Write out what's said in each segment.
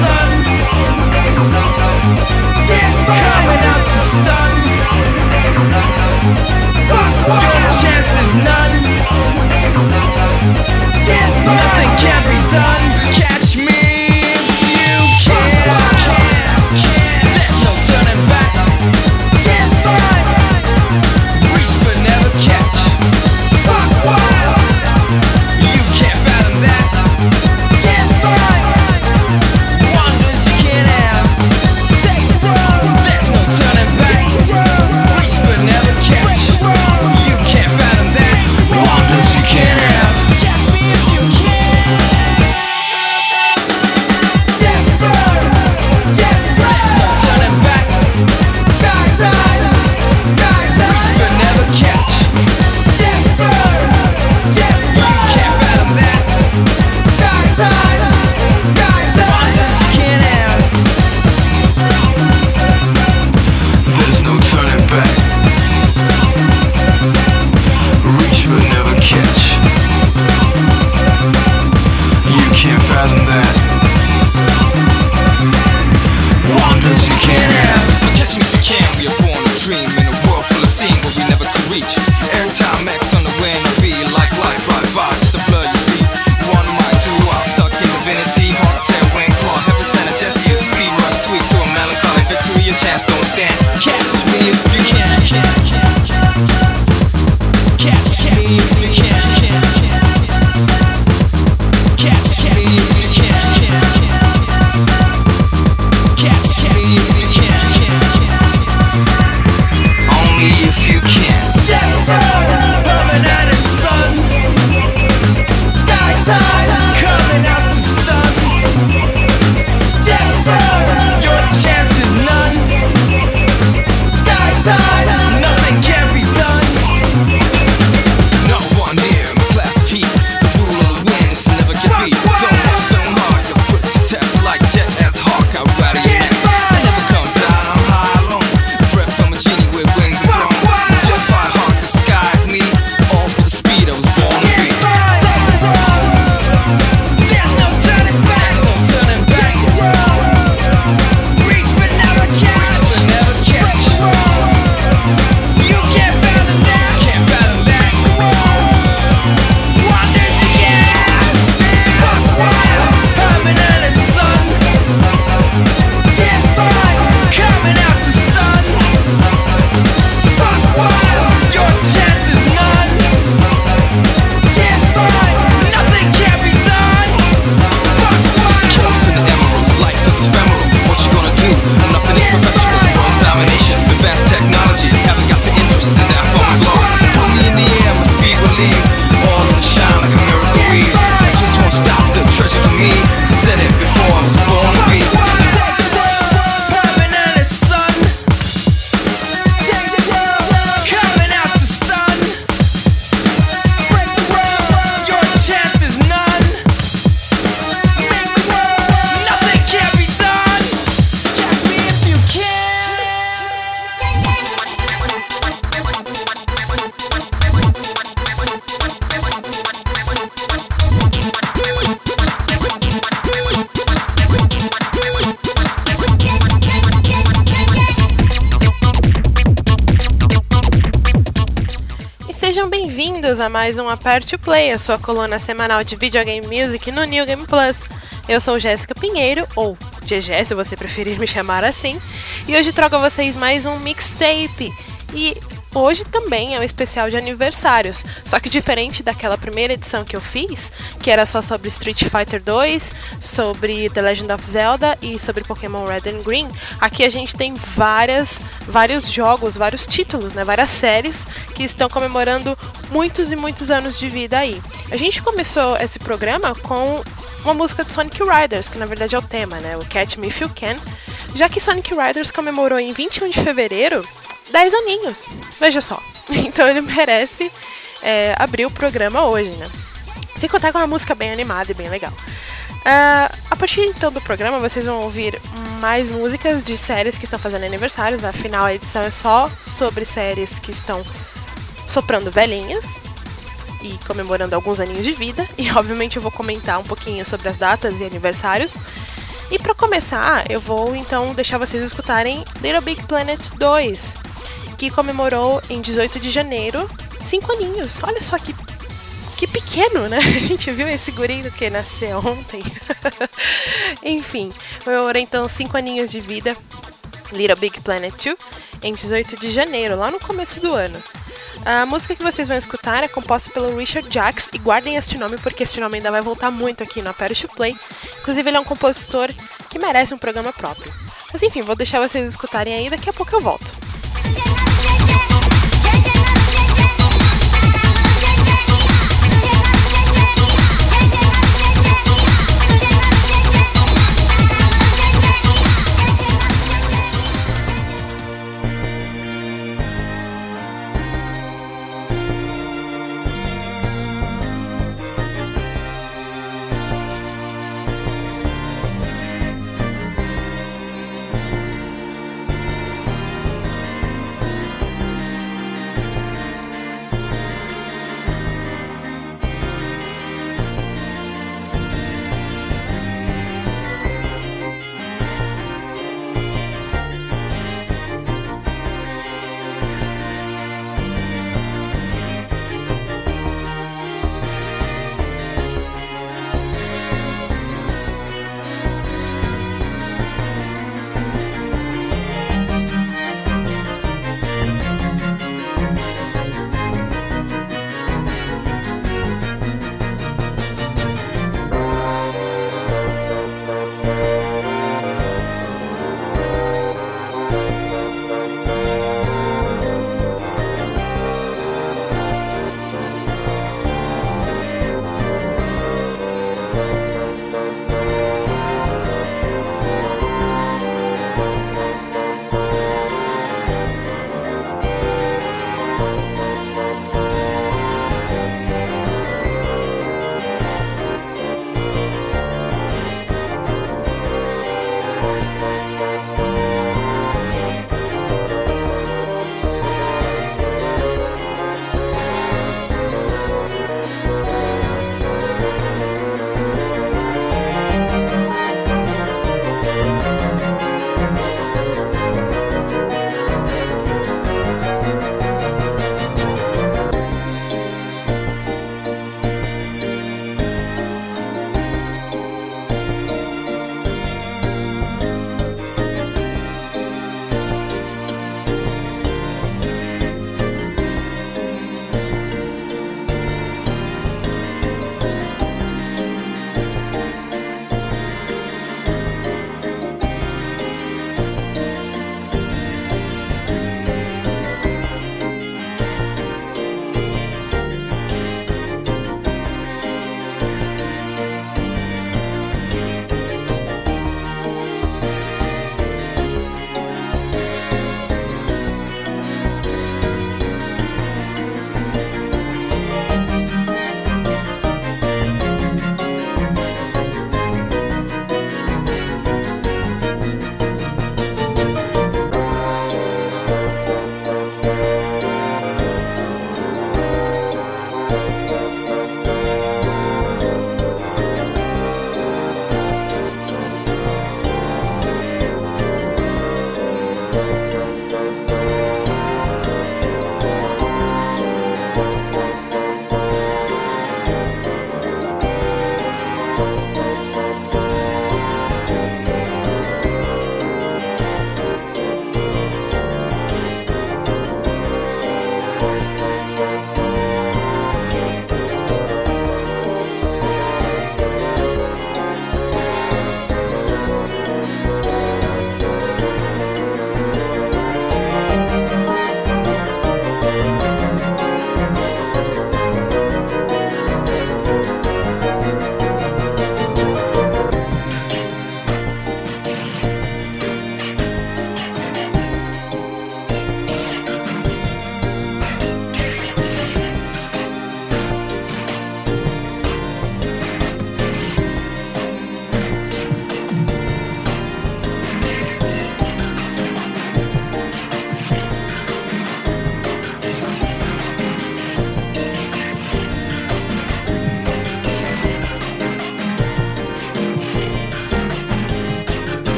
a o Play, a sua coluna semanal de videogame music no New Game Plus. Eu sou Jéssica Pinheiro, ou GG se você preferir me chamar assim, e hoje trago a vocês mais um mixtape. E Hoje também é um especial de aniversários, só que diferente daquela primeira edição que eu fiz, que era só sobre Street Fighter 2, sobre The Legend of Zelda e sobre Pokémon Red and Green, aqui a gente tem várias, vários jogos, vários títulos, né, várias séries que estão comemorando muitos e muitos anos de vida aí. A gente começou esse programa com uma música do Sonic Riders, que na verdade é o tema, né, o Catch Me If You Can, já que Sonic Riders comemorou em 21 de fevereiro 10 aninhos. Veja só. Então ele merece é, abrir o programa hoje, né? Sem contar com uma música bem animada e bem legal. Uh, a partir então do programa, vocês vão ouvir mais músicas de séries que estão fazendo aniversários. Afinal, a edição é só sobre séries que estão soprando velhinhas e comemorando alguns aninhos de vida. E obviamente eu vou comentar um pouquinho sobre as datas e aniversários. E para começar, eu vou então deixar vocês escutarem Little Big Planet 2, que comemorou em 18 de janeiro cinco aninhos. Olha só que que pequeno, né? A gente viu esse guri que nasceu ontem. Enfim, comemorou então cinco aninhos de vida. Little Big Planet 2 em 18 de janeiro, lá no começo do ano. A música que vocês vão escutar é composta pelo Richard Jacks e guardem este nome porque este nome ainda vai voltar muito aqui na Parish Play. Inclusive ele é um compositor que merece um programa próprio. Mas enfim, vou deixar vocês escutarem aí, daqui a pouco eu volto. Jenna, Jenna, Jenna.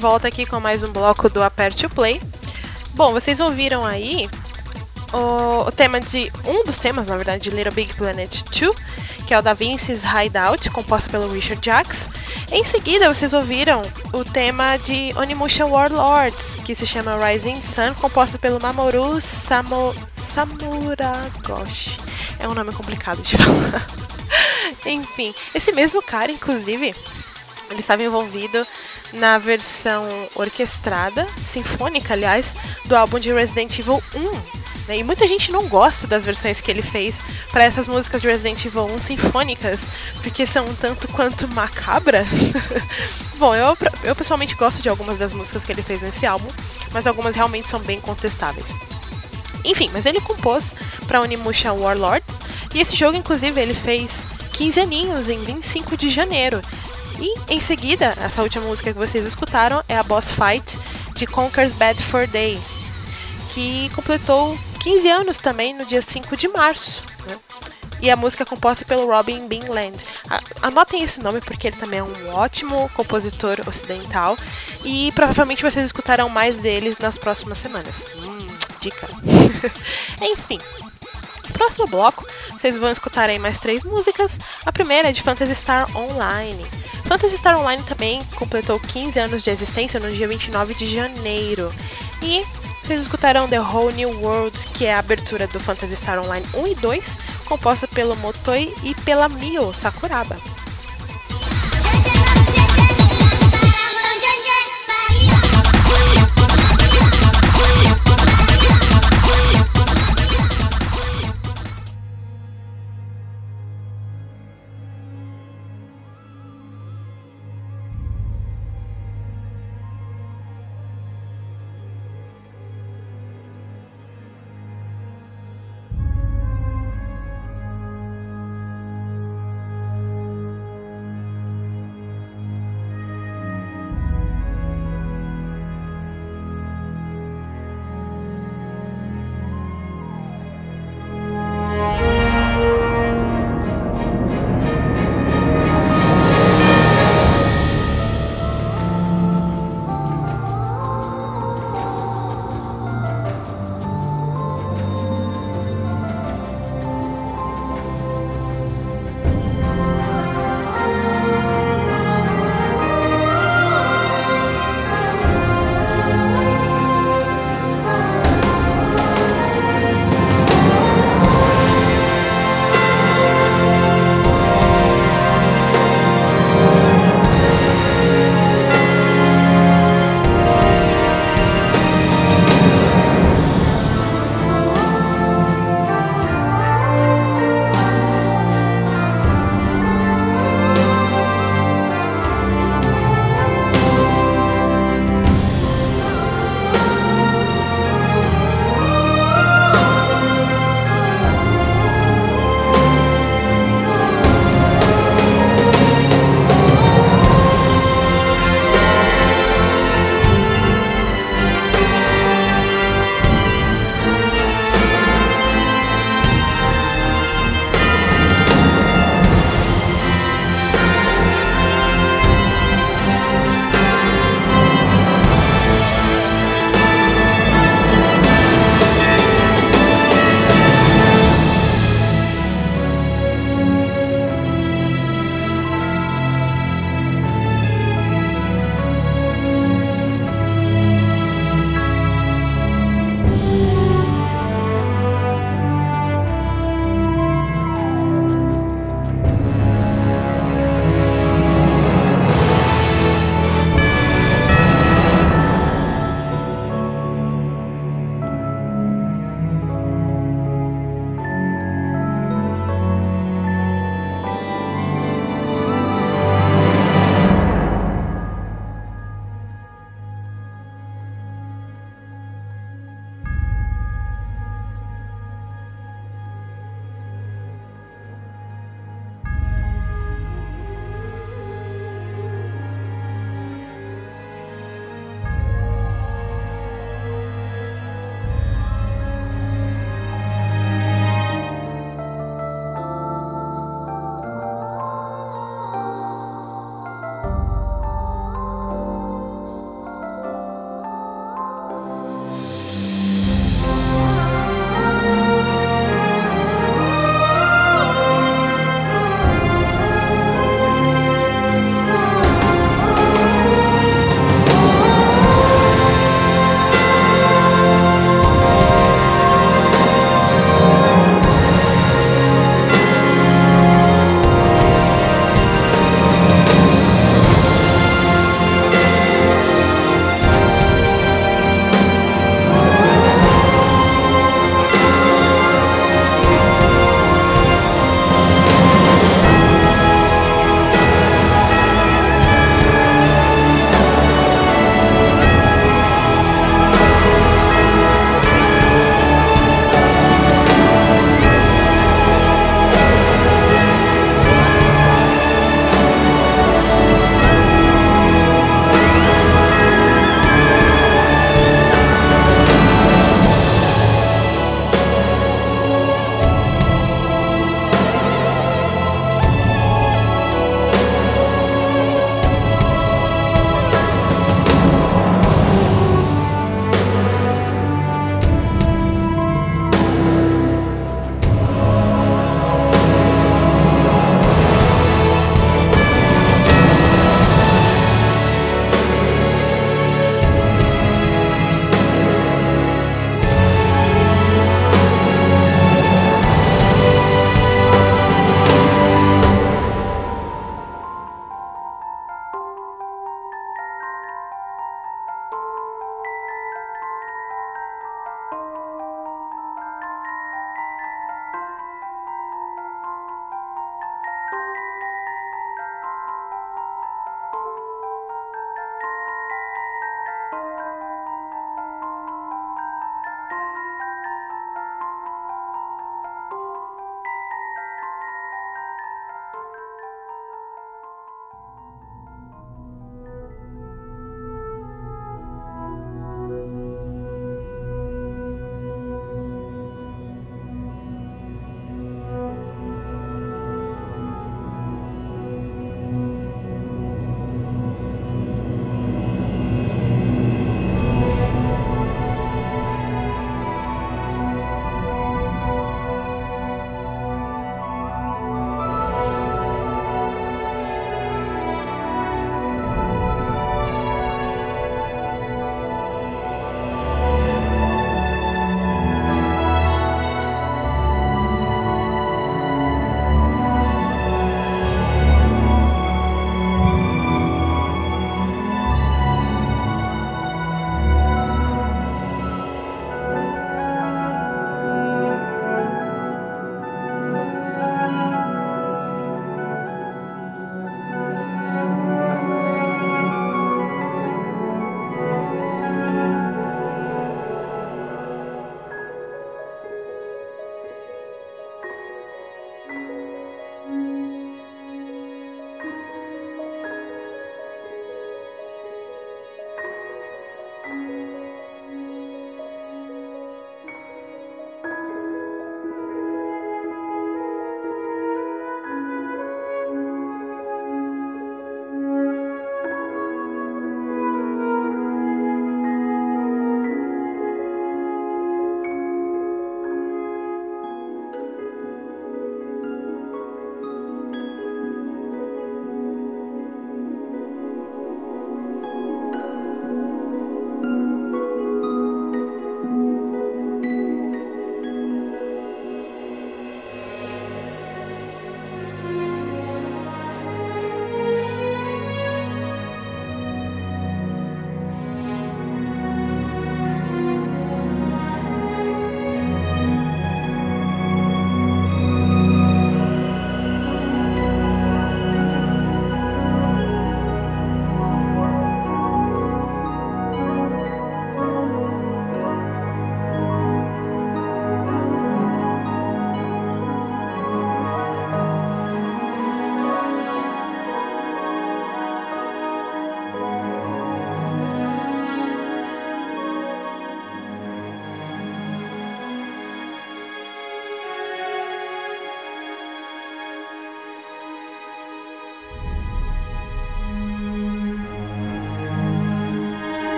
Volta aqui com mais um bloco do Aperte o Play. Bom, vocês ouviram aí o, o, tema de. Um dos temas, na verdade, de Little Big Planet 2, que é o da Vince's Hideout, composto pelo Richard Jacks. Em seguida, vocês ouviram o tema de Onimusha Warlords, que se chama Rising Sun, composto pelo Mamoru Samo, Samuragoshi. É um nome complicado de falar. Enfim, esse mesmo cara, inclusive, ele estava envolvido na versão orquestrada, sinfônica, aliás, do álbum de Resident Evil 1. Né? E muita gente não gosta das versões que ele fez para essas músicas de Resident Evil 1 sinfônicas, porque são um tanto quanto macabras. Bom, eu, eu pessoalmente gosto de algumas das músicas que ele fez nesse álbum, mas algumas realmente são bem contestáveis. Enfim, mas ele compôs para Onimusha Warlords, e esse jogo, inclusive, ele fez 15 aninhos em 25 de janeiro. E em seguida, essa última música que vocês escutaram é a Boss Fight de Conker's Bad for Day, que completou 15 anos também no dia 5 de março. Né? E a música é composta pelo Robin Binland. Anotem esse nome porque ele também é um ótimo compositor ocidental e provavelmente vocês escutarão mais dele nas próximas semanas. Hum, dica. Enfim, próximo bloco, vocês vão escutar aí mais três músicas. A primeira é de Phantasy Star Online. Phantasy Star Online também completou 15 anos de existência no dia 29 de janeiro. E vocês escutarão The Whole New World, que é a abertura do Phantasy Star Online 1 e 2, composta pelo Motoi e pela Mio Sakuraba.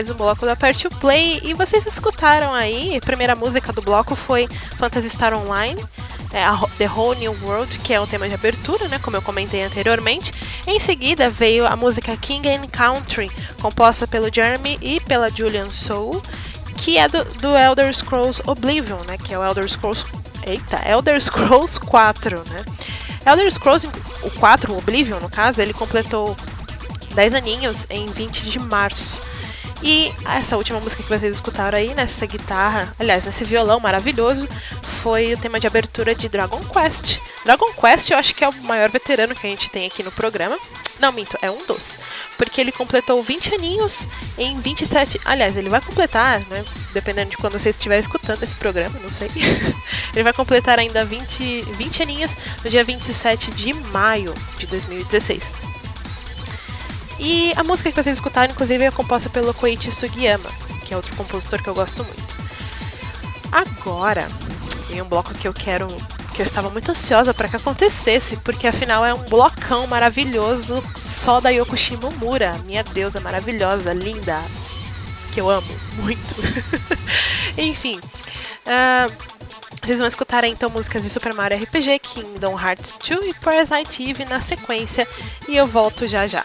Mais um bloco da o Play e vocês escutaram aí, a primeira música do bloco foi Phantasy Star Online, é, The Whole New World, que é o tema de abertura, né, como eu comentei anteriormente. Em seguida veio a música King and Country, composta pelo Jeremy e pela Julian Soul, que é do, do Elder Scrolls Oblivion, né, que é o Elder Scrolls, eita, Elder Scrolls 4, né. Elder Scrolls, o 4, o Oblivion no caso, ele completou 10 aninhos em 20 de março. E essa última música que vocês escutaram aí, nessa guitarra, aliás, nesse violão maravilhoso, foi o tema de abertura de Dragon Quest. Dragon Quest eu acho que é o maior veterano que a gente tem aqui no programa. Não, minto, é um dos. Porque ele completou 20 aninhos em 27. Aliás, ele vai completar, né? Dependendo de quando você estiver escutando esse programa, não sei. ele vai completar ainda 20, 20 aninhos no dia 27 de maio de 2016. E a música que vocês escutaram, inclusive, é composta pelo Koichi Sugiyama, que é outro compositor que eu gosto muito. Agora, tem um bloco que eu quero. que eu estava muito ansiosa para que acontecesse, porque afinal é um blocão maravilhoso só da Yoko Shimomura, minha deusa maravilhosa, linda, que eu amo muito. Enfim. Uh, vocês vão escutar então músicas de Super Mario RPG, Kingdom Hearts 2 e Parasite Eve na sequência, e eu volto já já.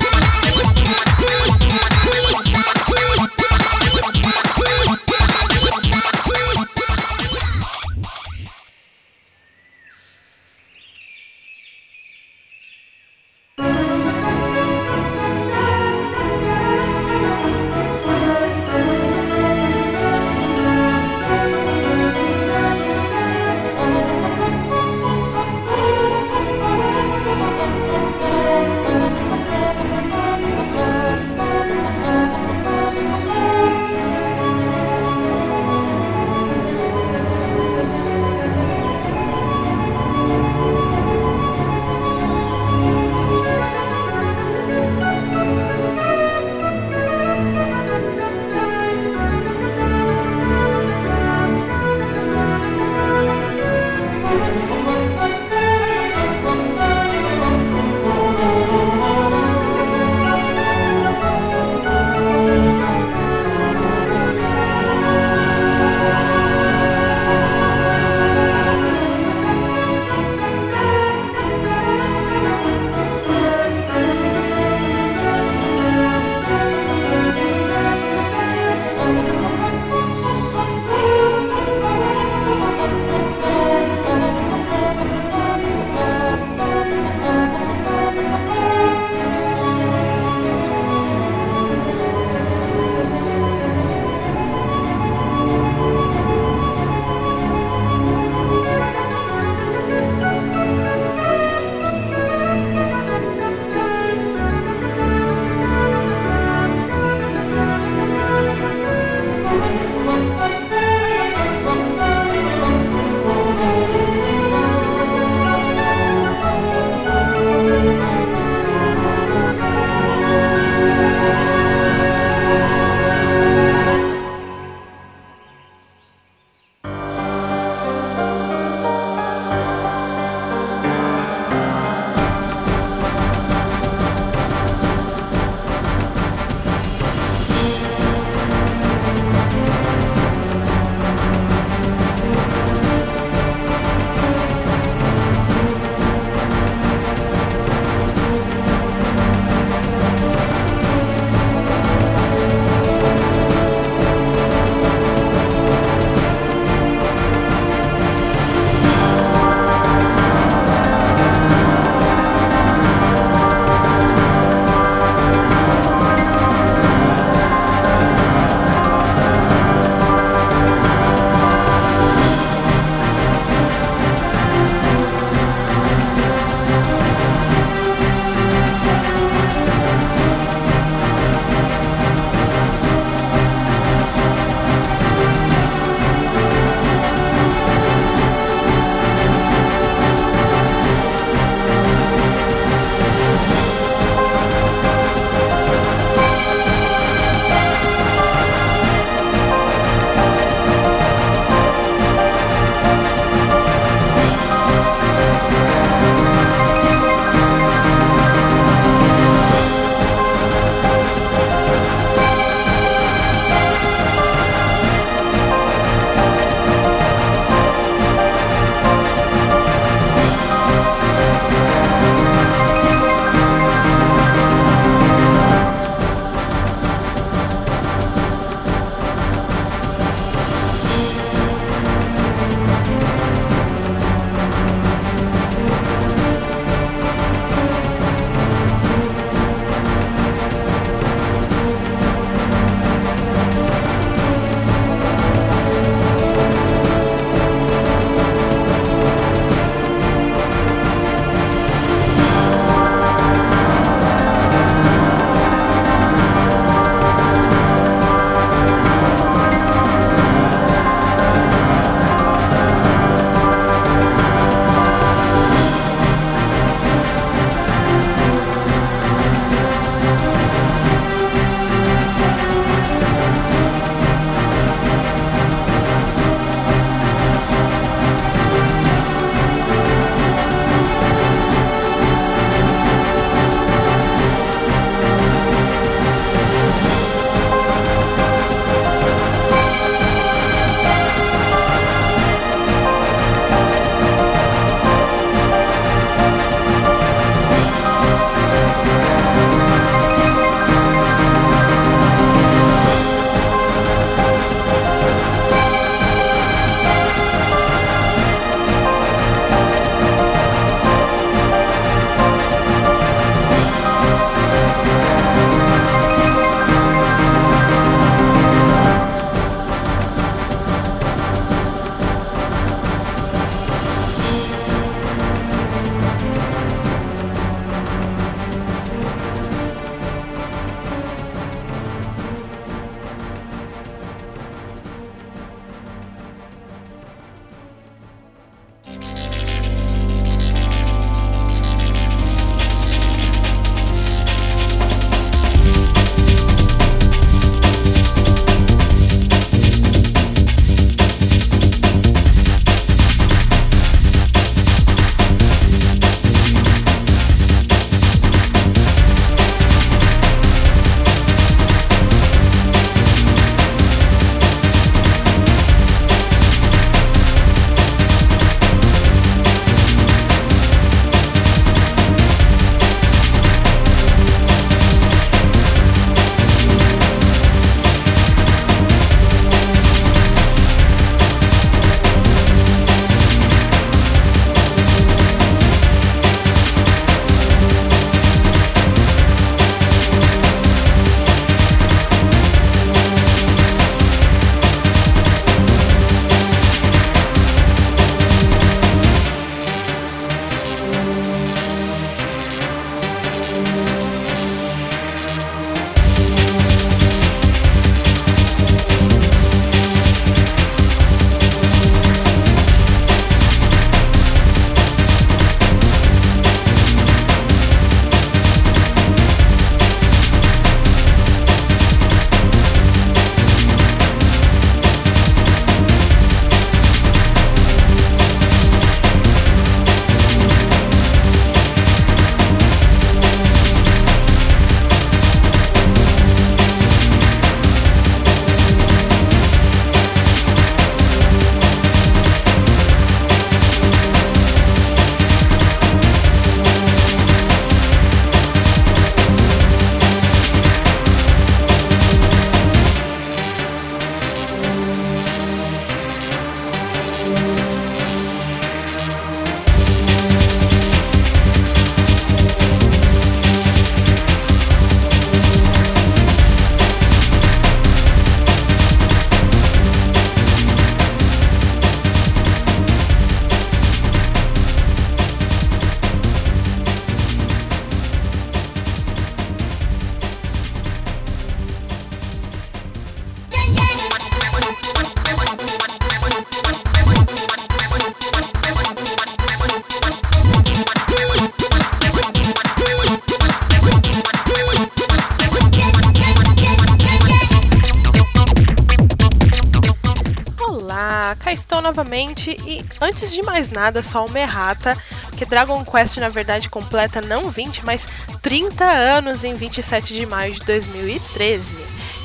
antes de mais nada, só uma errata, que Dragon Quest na verdade completa não 20, mas 30 anos em 27 de maio de 2013.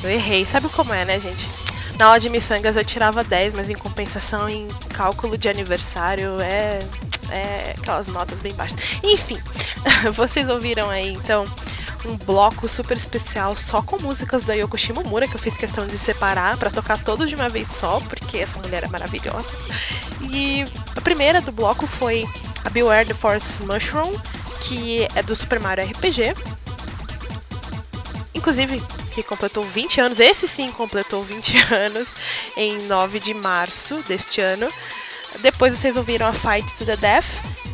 Eu errei, sabe como é, né, gente? Na aula de miçangas eu tirava 10, mas em compensação em cálculo de aniversário é é aquelas notas bem baixas. Enfim, vocês ouviram aí então um bloco super especial só com músicas da Yoko Shimomura, que eu fiz questão de separar para tocar todos de uma vez só, porque essa mulher é maravilhosa. E a primeira do bloco foi a Beware the Force Mushroom, que é do Super Mario RPG. Inclusive, que completou 20 anos, esse sim completou 20 anos, em 9 de março deste ano. Depois vocês ouviram a Fight to the Death,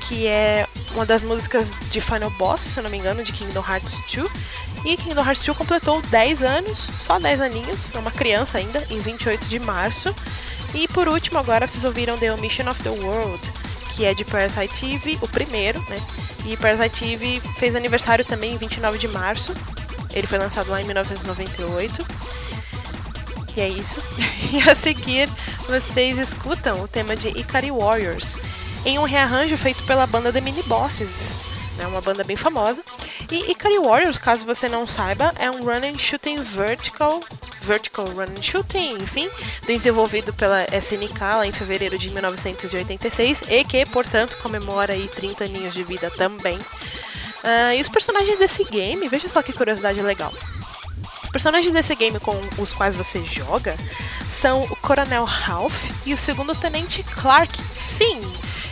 que é uma das músicas de Final Boss, se eu não me engano, de Kingdom Hearts 2. E Kingdom Hearts 2 completou 10 anos, só 10 aninhos, é uma criança ainda, em 28 de março. E por último, agora vocês ouviram The Omission of the World, que é de Parasite Eve, o primeiro, né? E Parasite Eve fez aniversário também em 29 de março. Ele foi lançado lá em 1998. E é isso. E a seguir, vocês escutam o tema de Ikari Warriors, em um rearranjo feito pela banda The Mini Bosses, né, uma banda bem famosa. E Ikari Warriors, caso você não saiba, é um run and shooting vertical, vertical run shooting, enfim, desenvolvido pela SNK lá em fevereiro de 1986 e que, portanto, comemora aí 30 aninhos de vida também. Uh, e os personagens desse game, veja só que curiosidade legal. Os personagens desse game com os quais você joga são o Coronel Ralph e o segundo Tenente Clark. Sim,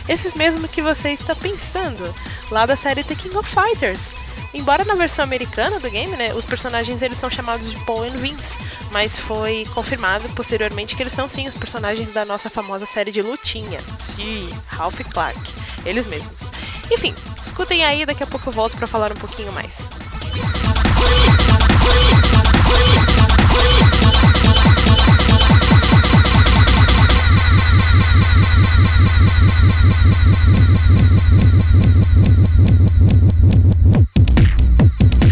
esses mesmo que você está pensando, lá da série The King of Fighters. Embora na versão americana do game, né, os personagens eles são chamados de Paul and Vince, mas foi confirmado posteriormente que eles são sim os personagens da nossa famosa série de lutinha, sim, Ralph Clark, eles mesmos. Enfim, escutem aí, daqui a pouco eu volto para falar um pouquinho mais. Thank you.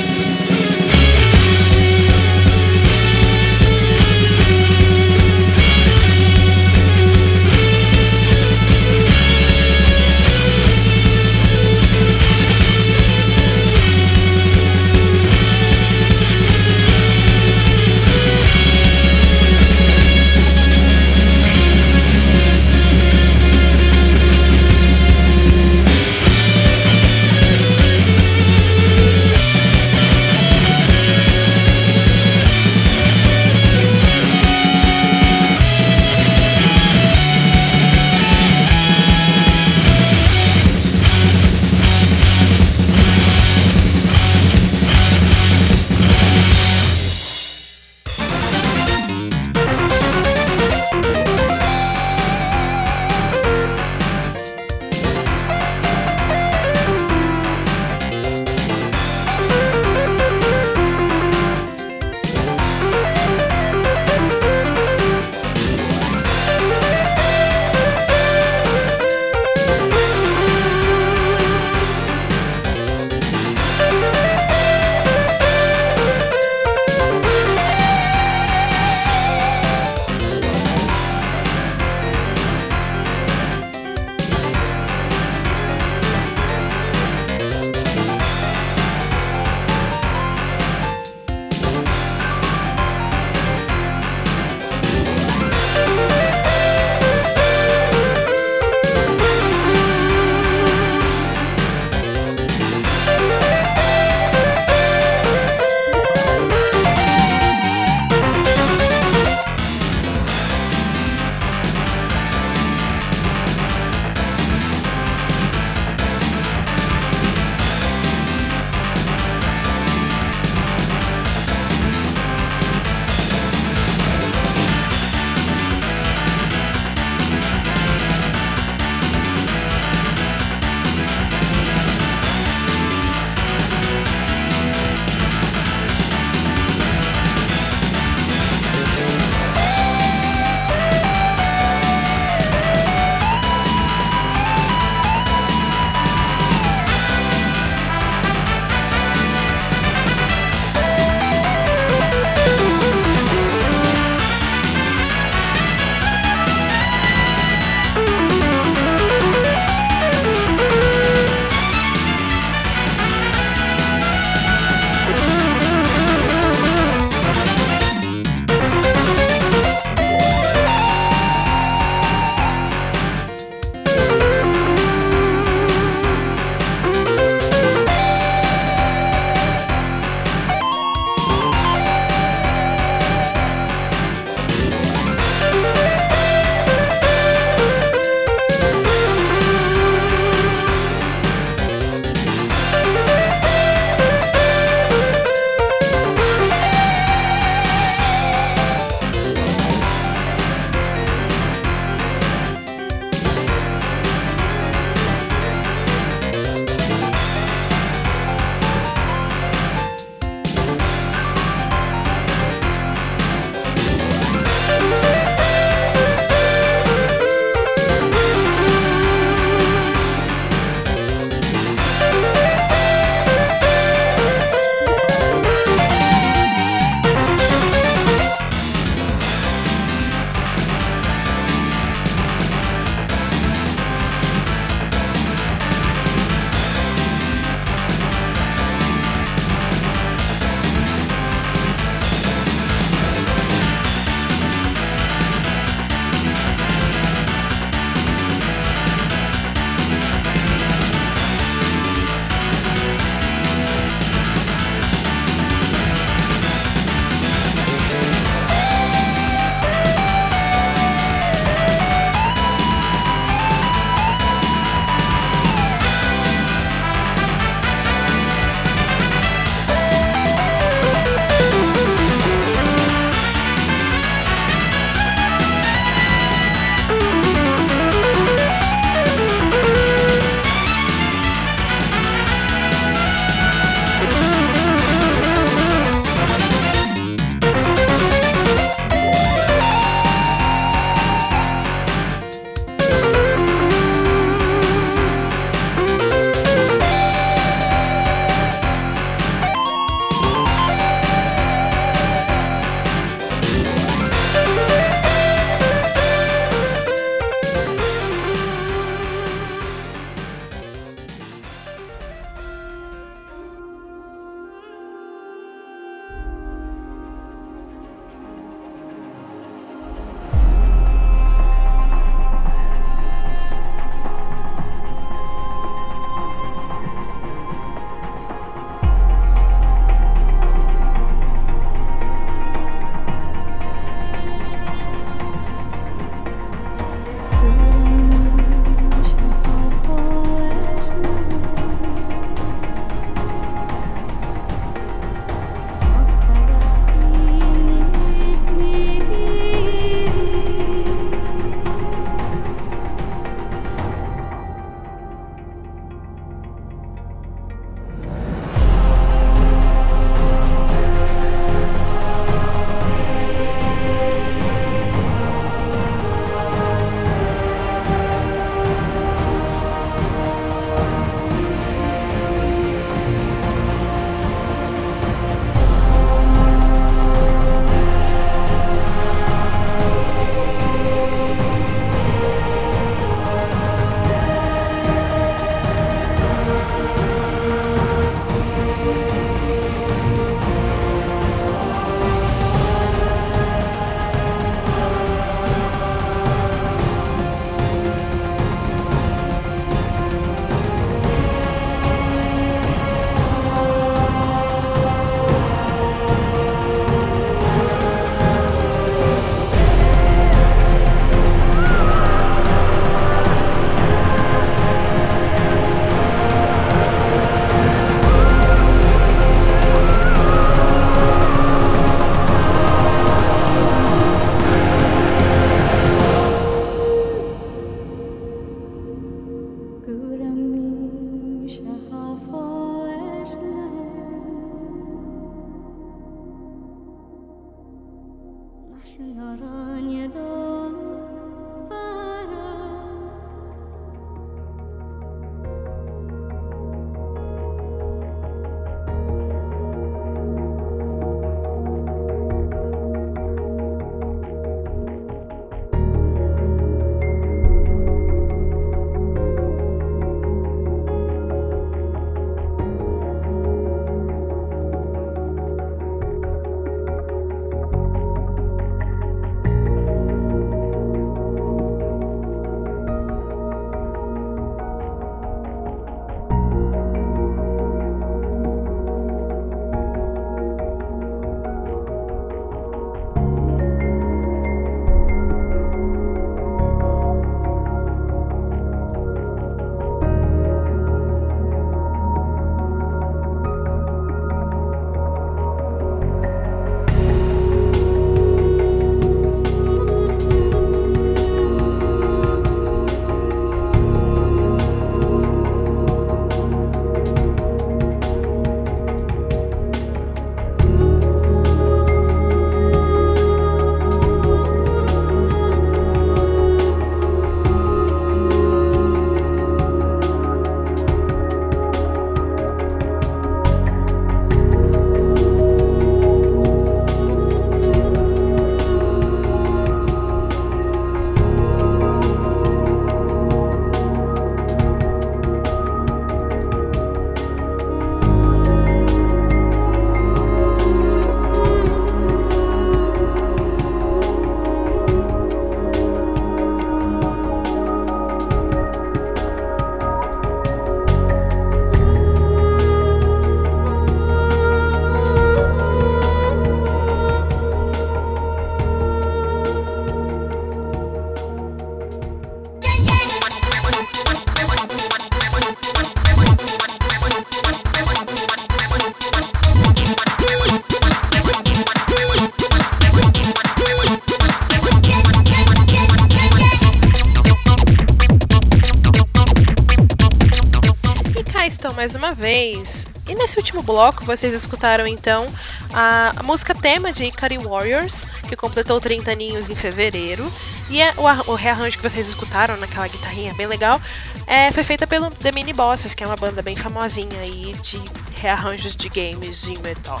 Mais uma vez. E nesse último bloco vocês escutaram então a, música tema de Ikari Warriors, que completou 30 aninhos em fevereiro. E é, o, o, rearranjo que vocês escutaram naquela guitarrinha bem legal é, foi feita pelo The Mini Bosses, que é uma banda bem famosinha aí de rearranjos de games de metal.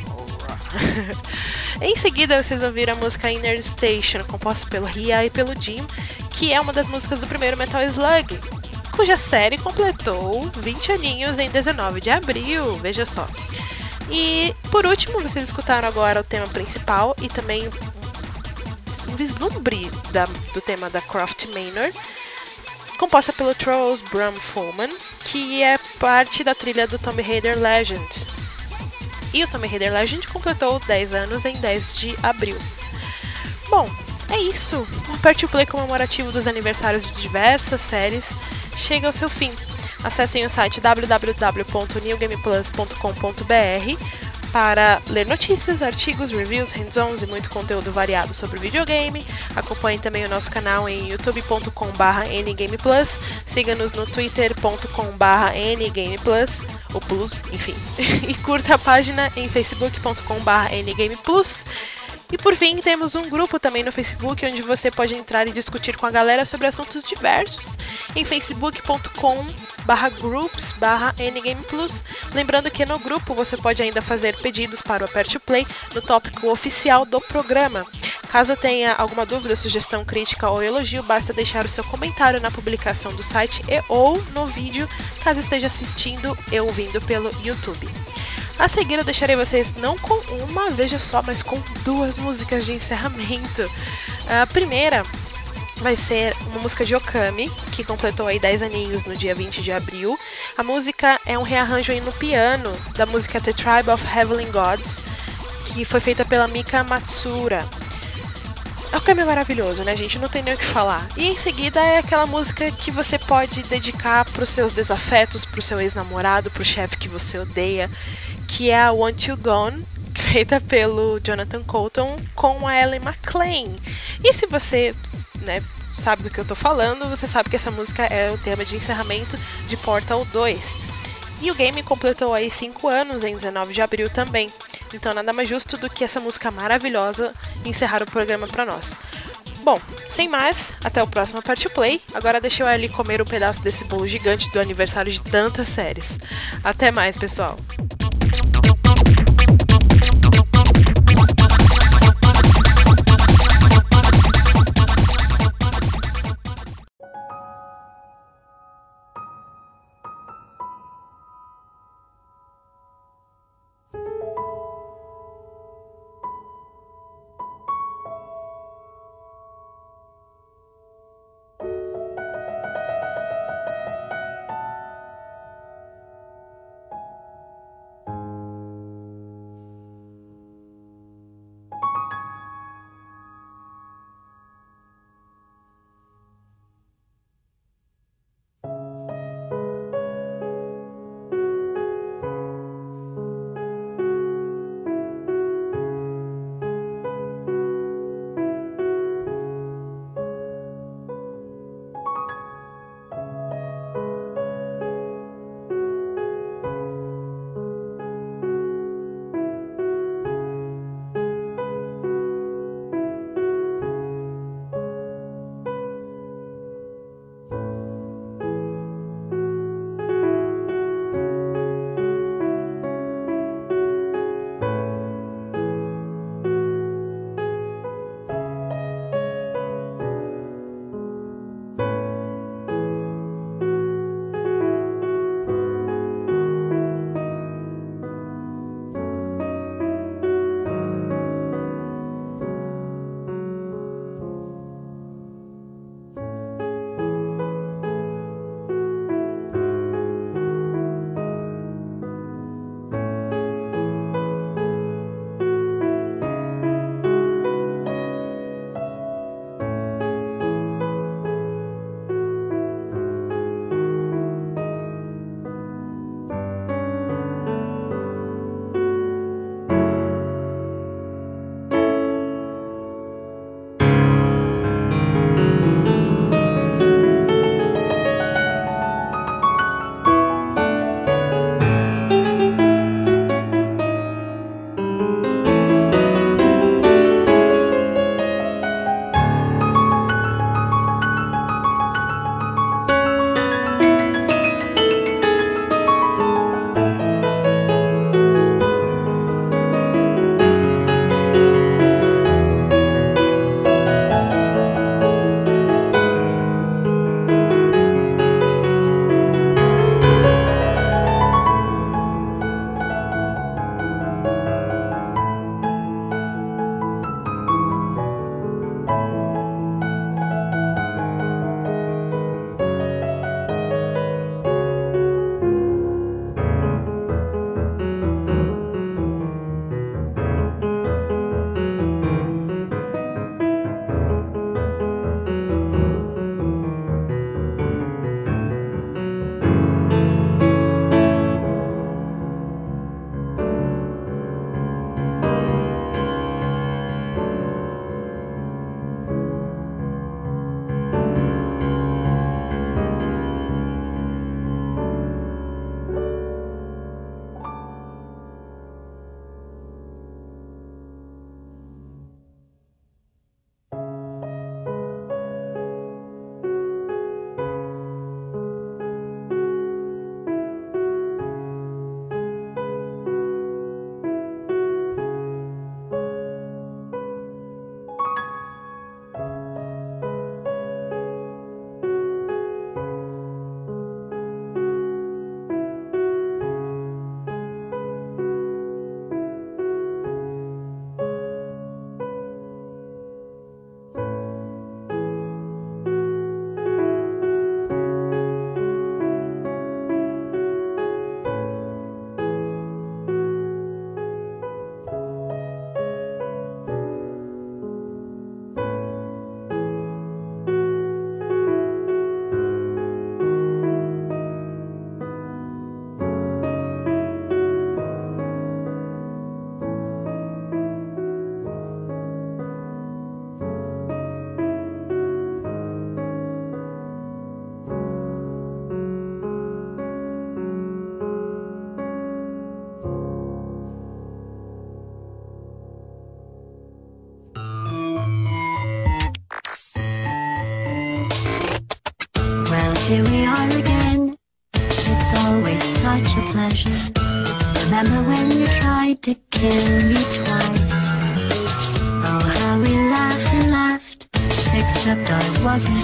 em seguida vocês ouviram a música Inner Station, composta pelo Ria e pelo Jim, que é uma das músicas do primeiro Metal Slug, cuja série completou 20 aninhos em 19 de abril, veja só. E por último, vocês escutaram agora o tema principal e também um vislumbre da, do tema da Croft Manor, composta pelo Charles Brum Fullman, que é parte da trilha do Tommy Raider Legend. E o Tommy Raider Legend completou 10 anos em 10 de abril. Bom, é isso. Aperte o Play comemorativo dos aniversários de diversas séries chega ao seu fim. Acessem o site www.newgameplus.com.br para ler notícias, artigos, reviews, hands-ons e muito conteúdo variado sobre videogame. Acompanhe também o nosso canal em youtube.com.br ngameplus, siga-nos no twitter.com.br ngameplus, ou plus, enfim, e curta a página em facebook.com.br ngameplus e por fim, temos um grupo também no Facebook onde você pode entrar e discutir com a galera sobre assuntos diversos em facebook.com barra groups barra ngameplus. Lembrando que no grupo você pode ainda fazer pedidos para o Aperte Play no tópico oficial do programa. Caso tenha alguma dúvida, sugestão, crítica ou elogio, basta deixar o seu comentário na publicação do site e ou no vídeo, caso esteja assistindo e ouvindo pelo YouTube. A seguir eu deixarei vocês não com uma, veja só, mas com duas músicas de encerramento. A primeira vai ser uma música de Okami, que completou aí 10 aninhos no dia 20 de abril. A música é um rearranjo no piano da música The Tribe of Heavenly Gods, que foi feita pela Mika Matsura. Okami é maravilhoso, né, gente? Não tem nem o que falar. E em seguida é aquela música que você pode dedicar para os seus desafetos, para o seu ex-namorado, para o chefe que você odeia que é a Want You Gone, feita pelo Jonathan Colton com a Ellen McLean. E se você né, sabe do que eu tô falando, você sabe que essa música é o tema de encerramento de Portal 2. E o game completou aí 5 anos em 19 de abril também. Então nada mais justo do que essa música maravilhosa encerrar o programa para nós. Bom, sem mais, até o próximo Party Play. Agora deixa eu ali comer um pedaço desse bolo gigante do aniversário de tantas séries. Até mais, pessoal!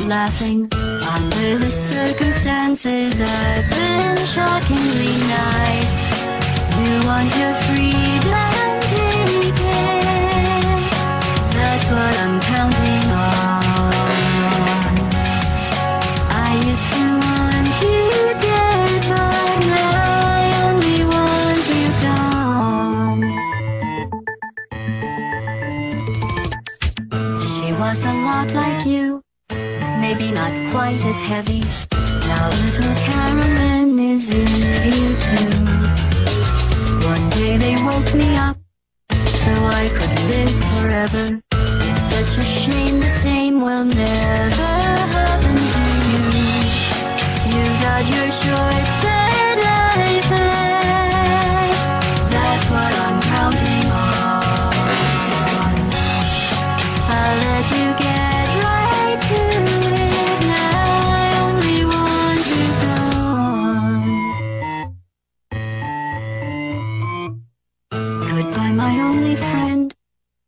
Laughing. Under the circumstances, I've been shockingly nice. You want your freedom, take it. That's what I'm counting on. I used to want you dead, but now I only want you gone. She was a lot like you, maybe not quite as heavy. Now little Carolyn is in you too. One day they woke me up so I could live forever. It's such a shame the same will never happen to you. You got your short set life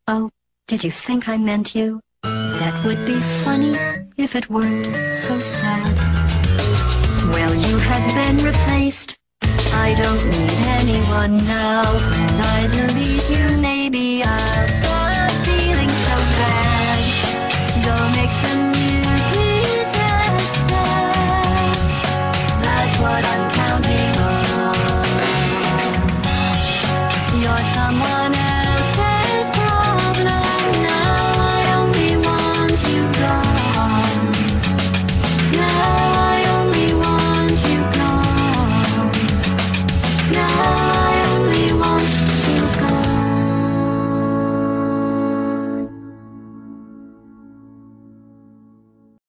Oh, did you think I meant you? That would be funny if it weren't so sad. Well, you have been replaced. I don't need anyone now. When I delete you, maybe I'll stop feeling so bad. Go make some